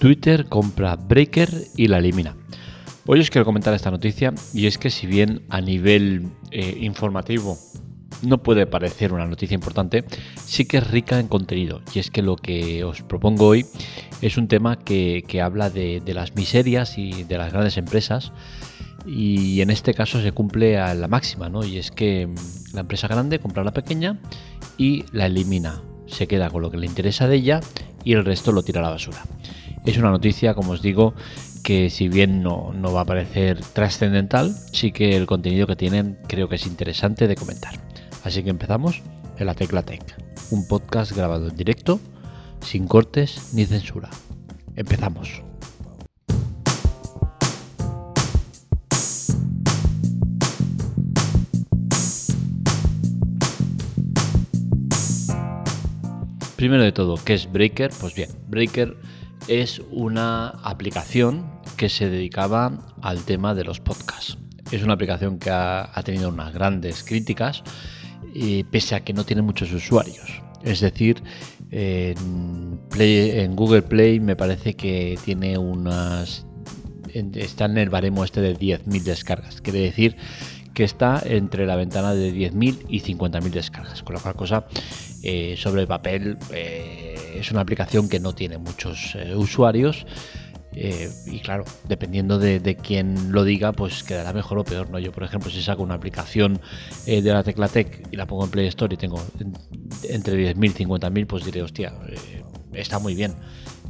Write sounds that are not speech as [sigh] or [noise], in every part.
Twitter compra Breaker y la elimina. Hoy os quiero comentar esta noticia y es que si bien a nivel eh, informativo no puede parecer una noticia importante, sí que es rica en contenido. Y es que lo que os propongo hoy es un tema que, habla de, las miserias y de las grandes empresas. Y en este caso se cumple a la máxima, ¿no? Y es que la empresa grande compra a la pequeña y la elimina. Se queda con lo que le interesa de ella y el resto lo tira a la basura. Es una noticia, como os digo, que si bien no, no va a parecer trascendental, sí que el contenido que tienen creo que es interesante de comentar. Así que empezamos en la Tecla Tech, un podcast grabado en directo, sin cortes ni censura. Empezamos. Primero de todo, ¿qué es Breaker? Pues bien, Breaker es una aplicación que se dedicaba al tema de los podcasts. Es una aplicación que ha, tenido unas grandes críticas, y pese a que no tiene muchos usuarios. Es decir, en, en Google Play me parece que tiene unas... Está en el baremo este de 10.000 descargas. Quiere decir que está entre la ventana de 10.000 y 50.000 descargas. Con la cual cosa, eh, sobre el papel, eh, es una aplicación que no tiene muchos eh, usuarios. y claro, dependiendo de, de, quién lo diga, pues quedará mejor o peor. ¿no? Yo, por ejemplo, si saco una aplicación de la Teclatec y la pongo en Play Store y tengo entre 10.000 y 50.000, pues diré, hostia, está muy bien.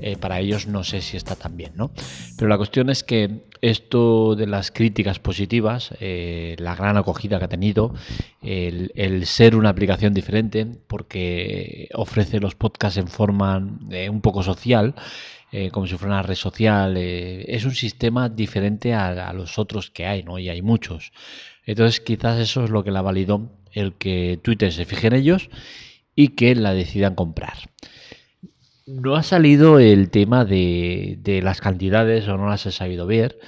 Eh, para ellos no sé si está tan bien, ¿no? Pero la cuestión es que esto de las críticas positivas, eh, la gran acogida que ha tenido, el, ser una aplicación diferente, porque ofrece los podcasts en forma eh, un poco social, como si fuera una red social, es un sistema diferente a, a, los otros que hay, ¿no? Y hay muchos. Entonces quizás eso es lo que la validó el que Twitter se fije en ellos y que la decidan comprar. No ha salido el tema de, las cantidades o no las he sabido ver,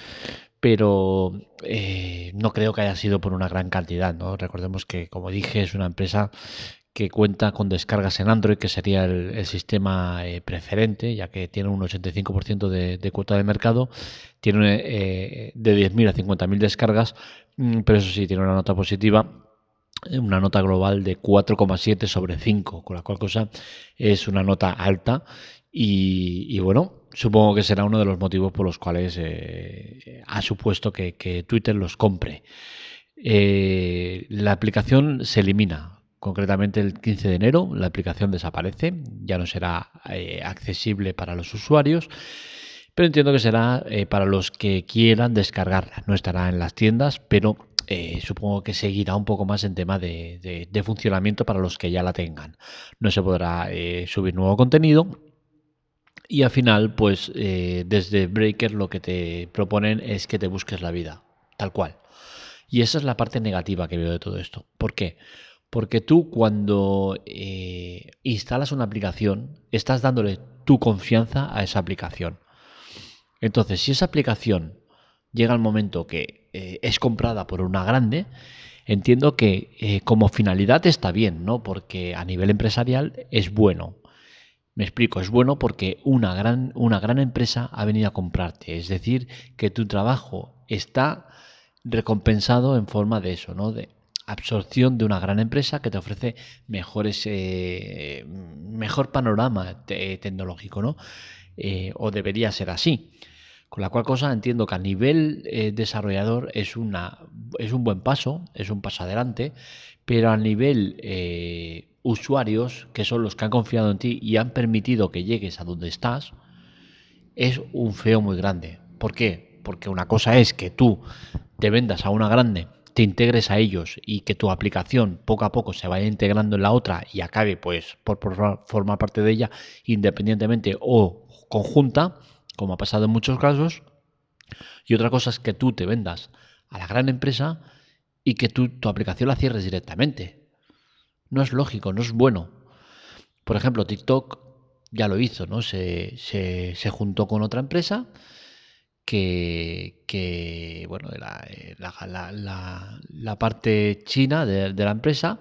pero eh, no creo que haya sido por una gran cantidad. ¿no? Recordemos que, como dije, es una empresa que cuenta con descargas en Android, que sería el, sistema eh, preferente, ya que tiene un 85% de, cuota de mercado, tiene eh, de 10.000 a 50.000 descargas, mm, pero eso sí, tiene una nota positiva una nota global de 4,7 sobre 5, con la cual cosa es una nota alta y, bueno, supongo que será uno de los motivos por los cuales eh, ha supuesto que, Twitter los compre. Eh, la aplicación se elimina. Concretamente el 15 de enero la aplicación desaparece, ya no será eh, accesible para los usuarios, pero entiendo que será para los que quieran descargarla. No estará en las tiendas, pero eh, supongo que seguirá un poco más en tema de, funcionamiento para los que ya la tengan. No se podrá eh, subir nuevo contenido. Y al final, pues eh, desde Breaker lo que te proponen es que te busques la vida, tal cual. Y esa es la parte negativa que veo de todo esto. ¿Por qué? Porque tú cuando instalas una aplicación, estás dándole tu confianza a esa aplicación. Entonces, si esa aplicación llega el momento que eh, es comprada por una grande, entiendo que eh, como finalidad está bien, ¿no? Porque a nivel empresarial es bueno. Me explico, es bueno porque una gran, una gran empresa ha venido a comprarte. Es decir, que tu trabajo está recompensado en forma de eso, ¿no? De absorción de una gran empresa que te ofrece mejores, eh, mejor panorama tecnológico, ¿no? o debería ser así. Con la cual cosa entiendo que a nivel eh, desarrollador es, una, es un buen paso, es un paso adelante, pero a nivel eh, usuarios, que son los que han confiado en ti y han permitido que llegues a donde estás, es un feo muy grande. ¿Por qué? Porque una cosa es que tú te vendas a una grande, te integres a ellos y que tu aplicación poco a poco se vaya integrando en la otra y acabe pues por formar parte de ella independientemente o conjunta como ha pasado en muchos casos. Y otra cosa es que tú te vendas a la gran empresa y que tú, tu aplicación la cierres directamente. No es lógico, no es bueno. Por ejemplo, TikTok ya lo hizo, ¿no? Se, se, juntó con otra empresa que, que bueno, la, la, la, parte china de, la empresa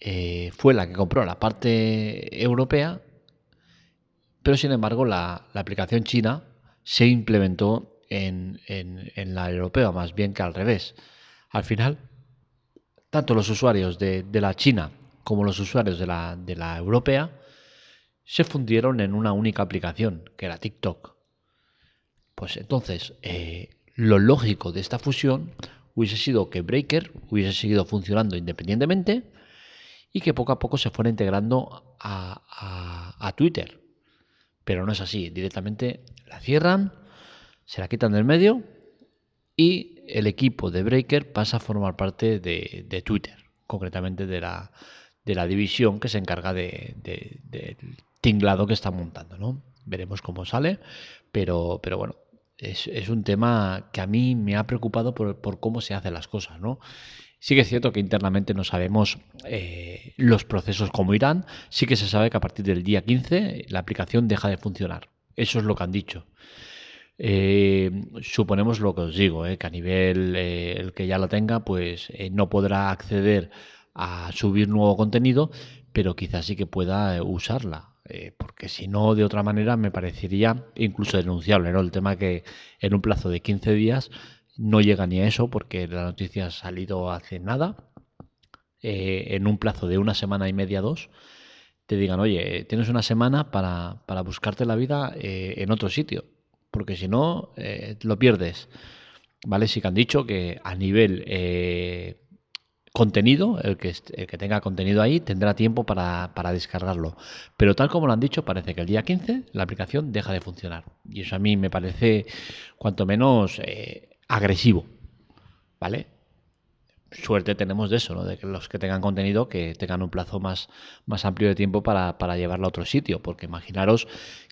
eh, fue la que compró la parte europea pero sin embargo la, aplicación china se implementó en, la europea, más bien que al revés. Al final, tanto los usuarios de, la China como los usuarios de la, europea se fundieron en una única aplicación, que era TikTok. Pues entonces, eh, lo lógico de esta fusión hubiese sido que Breaker hubiese seguido funcionando independientemente y que poco a poco se fuera integrando a, Twitter. Pero no es así, directamente la cierran, se la quitan del medio y el equipo de Breaker pasa a formar parte de, Twitter, concretamente de la, de la, división que se encarga del de, tinglado que está montando. ¿no? Veremos cómo sale, pero, pero bueno, es, un tema que a mí me ha preocupado por, cómo se hacen las cosas, ¿no? Sí que es cierto que internamente no sabemos eh, los procesos como irán, sí que se sabe que a partir del día 15 la aplicación deja de funcionar. Eso es lo que han dicho. Eh, suponemos lo que os digo, eh, que a nivel el que ya la tenga, pues no podrá acceder a subir nuevo contenido, pero quizás sí que pueda usarla. Eh, porque si no, de otra manera me parecería incluso denunciable, ¿no? El tema que en un plazo de 15 días no llega ni a eso, porque la noticia ha salido hace nada, eh, en un plazo de una semana y media, dos, te digan, oye, tienes una semana para, buscarte la vida eh, en otro sitio, porque si no, lo pierdes. ¿Vale? Sí que han dicho que a nivel contenido, el que, que tenga contenido ahí tendrá tiempo para, descargarlo. Pero tal como lo han dicho, parece que el día 15 la aplicación deja de funcionar. Y eso a mí me parece cuanto menos eh, agresivo. ¿Vale? Suerte tenemos de eso, ¿no? De que los que tengan contenido que tengan un plazo más, más amplio de tiempo para, para llevarlo a otro sitio. Porque imaginaros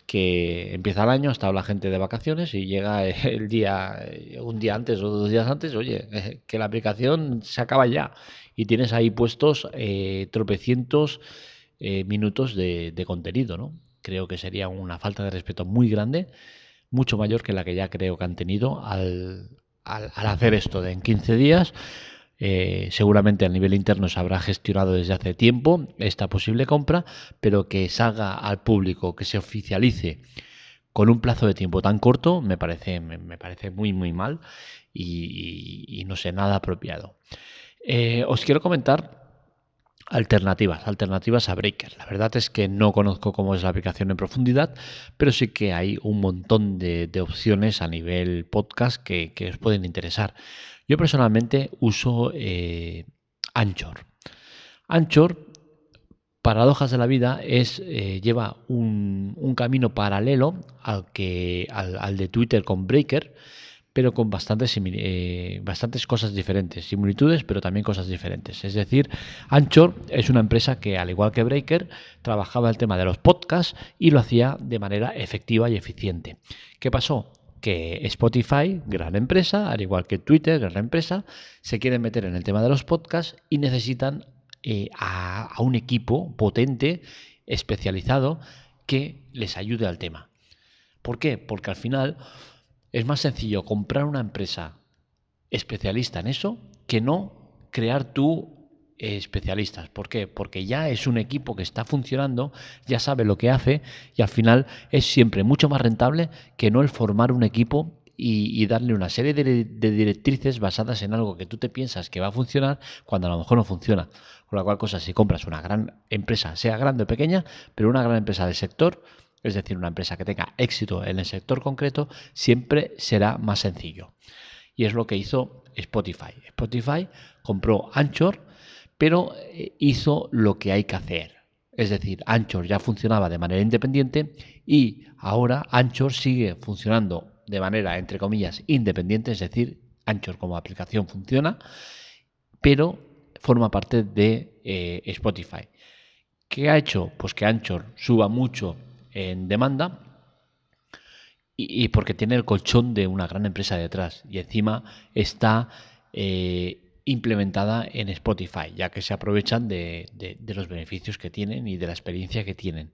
que empieza el año, estado la gente de vacaciones y llega [laughs] el día, un día antes o dos días antes, oye, [laughs] que la aplicación se acaba ya y tienes ahí puestos eh, tropecientos eh, minutos de, contenido, ¿no? Creo que sería una falta de respeto muy grande, mucho mayor que la que ya creo que han tenido al, al, hacer esto de en 15 días eh, seguramente a nivel interno se habrá gestionado desde hace tiempo esta posible compra, pero que salga al público, que se oficialice con un plazo de tiempo tan corto, me parece, me, parece muy, muy mal y, no sé, nada apropiado. Eh, os quiero comentar alternativas, alternativas a Breaker. La verdad es que no conozco cómo es la aplicación en profundidad, pero sí que hay un montón de, opciones a nivel podcast que, que, os pueden interesar. Yo personalmente uso eh, Anchor. Anchor, paradojas de la vida, es, eh, lleva un, camino paralelo al, que, al, de Twitter con Breaker, pero con bastantes, eh, bastantes cosas diferentes, similitudes, pero también cosas diferentes. Es decir, Anchor es una empresa que, al igual que Breaker, trabajaba el tema de los podcasts y lo hacía de manera efectiva y eficiente. ¿Qué pasó? que Spotify, gran empresa, al igual que Twitter, gran empresa, se quieren meter en el tema de los podcasts y necesitan eh, a, un equipo potente, especializado, que les ayude al tema. ¿Por qué? Porque al final es más sencillo comprar una empresa especialista en eso que no crear tú especialistas. ¿Por qué? Porque ya es un equipo que está funcionando, ya sabe lo que hace y al final es siempre mucho más rentable que no el formar un equipo y, darle una serie de, directrices basadas en algo que tú te piensas que va a funcionar cuando a lo mejor no funciona. Con la cual cosa, si compras una gran empresa, sea grande o pequeña, pero una gran empresa del sector, es decir, una empresa que tenga éxito en el sector concreto, siempre será más sencillo. Y es lo que hizo Spotify. Spotify compró Anchor, pero eh, hizo lo que hay que hacer. Es decir, Anchor ya funcionaba de manera independiente y ahora Anchor sigue funcionando de manera, entre comillas, independiente, es decir, Anchor como aplicación funciona, pero forma parte de eh, Spotify. ¿Qué ha hecho? Pues que Anchor suba mucho en demanda y, porque tiene el colchón de una gran empresa detrás y encima está eh, implementada en Spotify, ya que se aprovechan de, los beneficios que tienen y de la experiencia que tienen.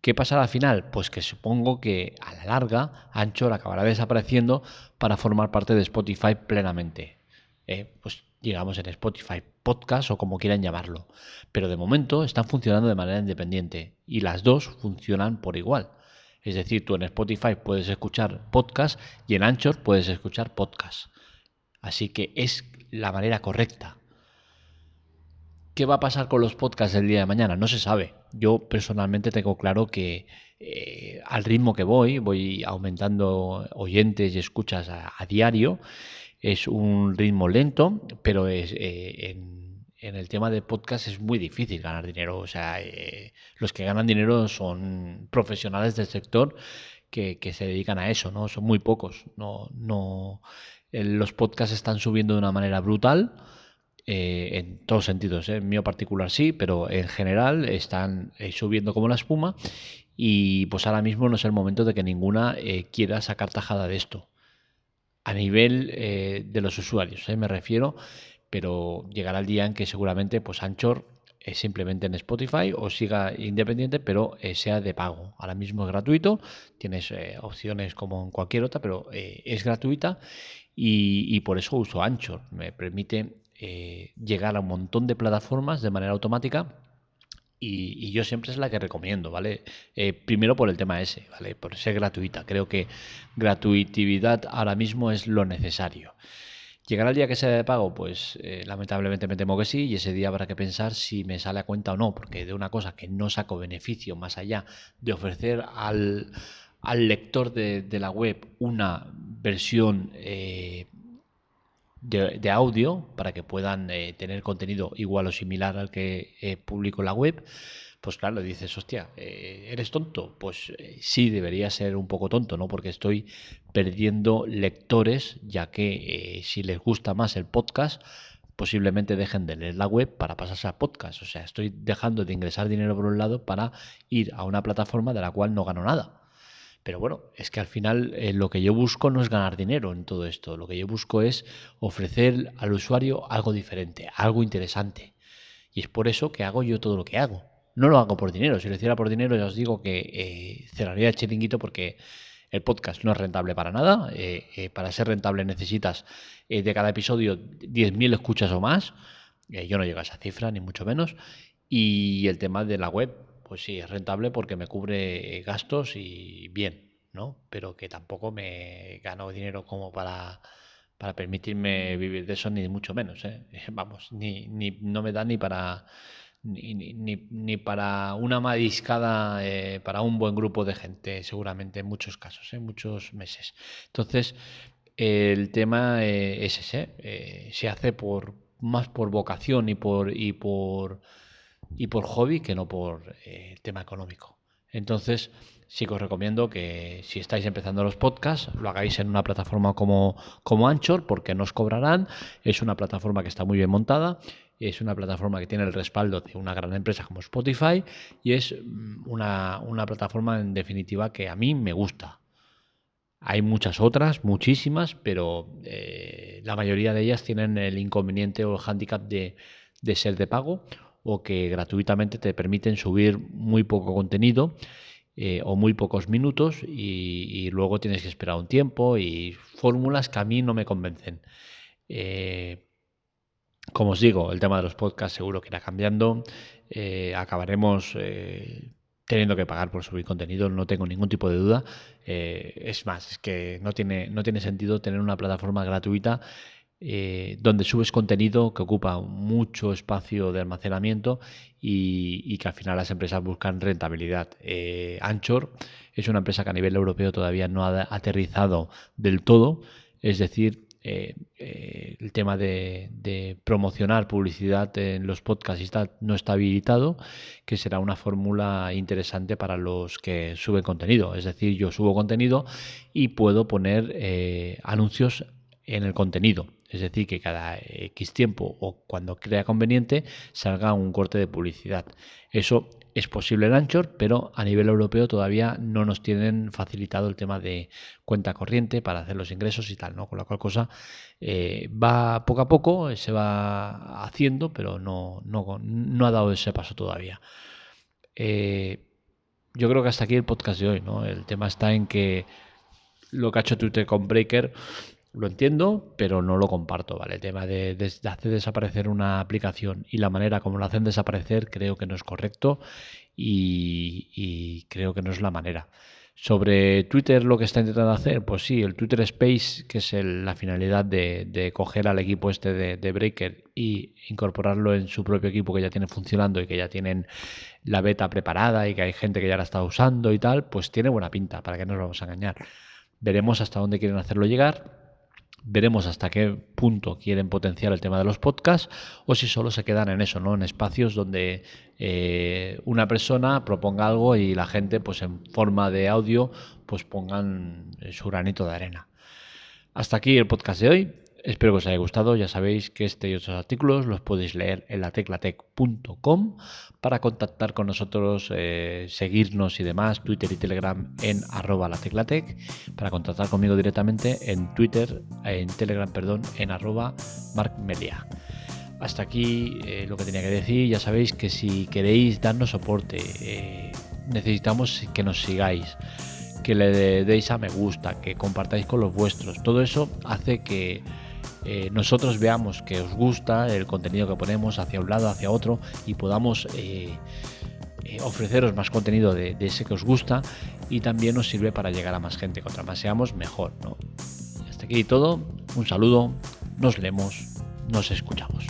¿Qué pasará al final? Pues que supongo que a la larga Anchor acabará desapareciendo para formar parte de Spotify plenamente. Eh, pues digamos en Spotify Podcast o como quieran llamarlo. Pero de momento están funcionando de manera independiente y las dos funcionan por igual. Es decir, tú en Spotify puedes escuchar podcast y en Anchor puedes escuchar podcast. Así que es la manera correcta. ¿Qué va a pasar con los podcasts el día de mañana? No se sabe. Yo personalmente tengo claro que eh, al ritmo que voy, voy aumentando oyentes y escuchas a, diario. Es un ritmo lento, pero es, eh, en, el tema de podcast es muy difícil ganar dinero. O sea, eh, los que ganan dinero son profesionales del sector que, se dedican a eso, ¿no? Son muy pocos. No, no, los podcasts están subiendo de una manera brutal. en todos sentidos, en mío particular sí, pero en general están subiendo como la espuma y pues ahora mismo no es el momento de que ninguna eh, quiera sacar tajada de esto. A nivel eh, de los usuarios, eh, me refiero, pero llegará el día en que seguramente pues Anchor es simplemente en Spotify o siga independiente, pero sea de pago. Ahora mismo es gratuito, tienes opciones como en cualquier otra, pero es gratuita y, y, por eso uso Anchor. Me permite llegar a un montón de plataformas de manera automática y, yo siempre es la que recomiendo, ¿vale? Eh, primero por el tema ese, ¿vale? Por ser gratuita. Creo que gratuitividad ahora mismo es lo necesario. ¿Llegará el día que sea de pago? Pues eh, lamentablemente me temo que sí y ese día habrá que pensar si me sale a cuenta o no, porque de una cosa que no saco beneficio más allá de ofrecer al, lector de, la web una versión eh, de, audio para que puedan eh, tener contenido igual o similar al que eh, publico en la web, pues claro, dices, hostia, eh, ¿eres tonto? Pues sí, debería ser un poco tonto, ¿no? Porque estoy perdiendo lectores, ya que si les gusta más el podcast, posiblemente dejen de leer la web para pasarse a podcast. O sea, estoy dejando de ingresar dinero por un lado para ir a una plataforma de la cual no gano nada. Pero bueno, es que al final eh, lo que yo busco no es ganar dinero en todo esto, lo que yo busco es ofrecer al usuario algo diferente, algo interesante. Y es por eso que hago yo todo lo que hago. No lo hago por dinero, si lo hiciera por dinero ya os digo que eh, cerraría el chiringuito porque el podcast no es rentable para nada. Eh, para ser rentable necesitas de cada episodio 10.000 escuchas o más. yo no llego a esa cifra, ni mucho menos. Y el tema de la web, pues sí, es rentable porque me cubre gastos y bien, ¿no? Pero que tampoco me gano dinero como para, para permitirme vivir de eso, ni mucho menos, ¿eh? [laughs] Vamos, ni, ni, no me da ni para... Ni, ni, para una mariscada eh, para un buen grupo de gente, seguramente en muchos casos, en ¿eh? muchos meses. Entonces, el tema eh, es ese, se hace por más por vocación y por y por y por hobby que no por eh, tema económico. Entonces, sí que os recomiendo que si estáis empezando los podcasts, lo hagáis en una plataforma como, como Anchor, porque no os cobrarán. Es una plataforma que está muy bien montada. Es una plataforma que tiene el respaldo de una gran empresa como Spotify y es mm, una, una plataforma en definitiva que a mí me gusta. Hay muchas otras, muchísimas, pero eh, la mayoría de ellas tienen el inconveniente o el hándicap de, de ser de pago o que gratuitamente te permiten subir muy poco contenido eh, o muy pocos minutos y, luego tienes que esperar un tiempo y fórmulas que a mí no me convencen. Eh, como os digo, el tema de los podcasts seguro que irá cambiando. Eh, acabaremos teniendo que pagar por subir contenido, no tengo ningún tipo de duda. es más, es que no tiene, no tiene sentido tener una plataforma gratuita eh, donde subes contenido que ocupa mucho espacio de almacenamiento y, que al final las empresas buscan rentabilidad. Eh, Anchor es una empresa que a nivel europeo todavía no ha aterrizado del todo, es decir, eh, el tema de, promocionar publicidad en los podcasts no está habilitado, que será una fórmula interesante para los que suben contenido. Es decir, yo subo contenido y puedo poner anuncios en el contenido. Es decir, que cada X tiempo o cuando crea conveniente salga un corte de publicidad. Eso es posible en Anchor, pero a nivel europeo todavía no nos tienen facilitado el tema de cuenta corriente para hacer los ingresos y tal, ¿no? Con la cual cosa eh, va poco a poco, se va haciendo, pero no, no, ha dado ese paso todavía. Eh, yo creo que hasta aquí el podcast de hoy, ¿no? El tema está en que lo que ha hecho Twitter con Breaker lo entiendo, pero no lo comparto, ¿vale? El tema de, hacer desaparecer una aplicación y la manera como lo hacen desaparecer creo que no es correcto y, creo que no es la manera. Sobre Twitter lo que está intentando hacer, pues sí, el Twitter Space, que es la finalidad de, coger al equipo este de, Breaker y incorporarlo en su propio equipo que ya tiene funcionando y que ya tienen la beta preparada y que hay gente que ya la está usando y tal, pues tiene buena pinta, para que no nos vamos a engañar. Veremos hasta dónde quieren hacerlo llegar Veremos hasta qué punto quieren potenciar el tema de los podcasts o si solo se quedan en eso, ¿no? En espacios donde eh, una persona proponga algo y la gente, pues en forma de audio, pues pongan su granito de arena. Hasta aquí el podcast de hoy. Espero que os haya gustado. Ya sabéis que este y otros artículos los podéis leer en lateclatec.com para contactar con nosotros, eh, seguirnos y demás, Twitter y Telegram en arroba lateclatec, para contactar conmigo directamente en Twitter, en Telegram, perdón, en arroba markmelia. Hasta aquí eh, lo que tenía que decir. Ya sabéis que si queréis darnos soporte, eh, necesitamos que nos sigáis que le deis a me gusta, que compartáis con los vuestros. Todo eso hace que eh, nosotros veamos que os gusta el contenido que ponemos hacia un lado, hacia otro y podamos eh, eh, ofreceros más contenido de, ese que os gusta y también nos sirve para llegar a más gente. Contra más seamos, mejor. ¿no? Hasta aquí todo. Un saludo. Nos leemos. Nos escuchamos.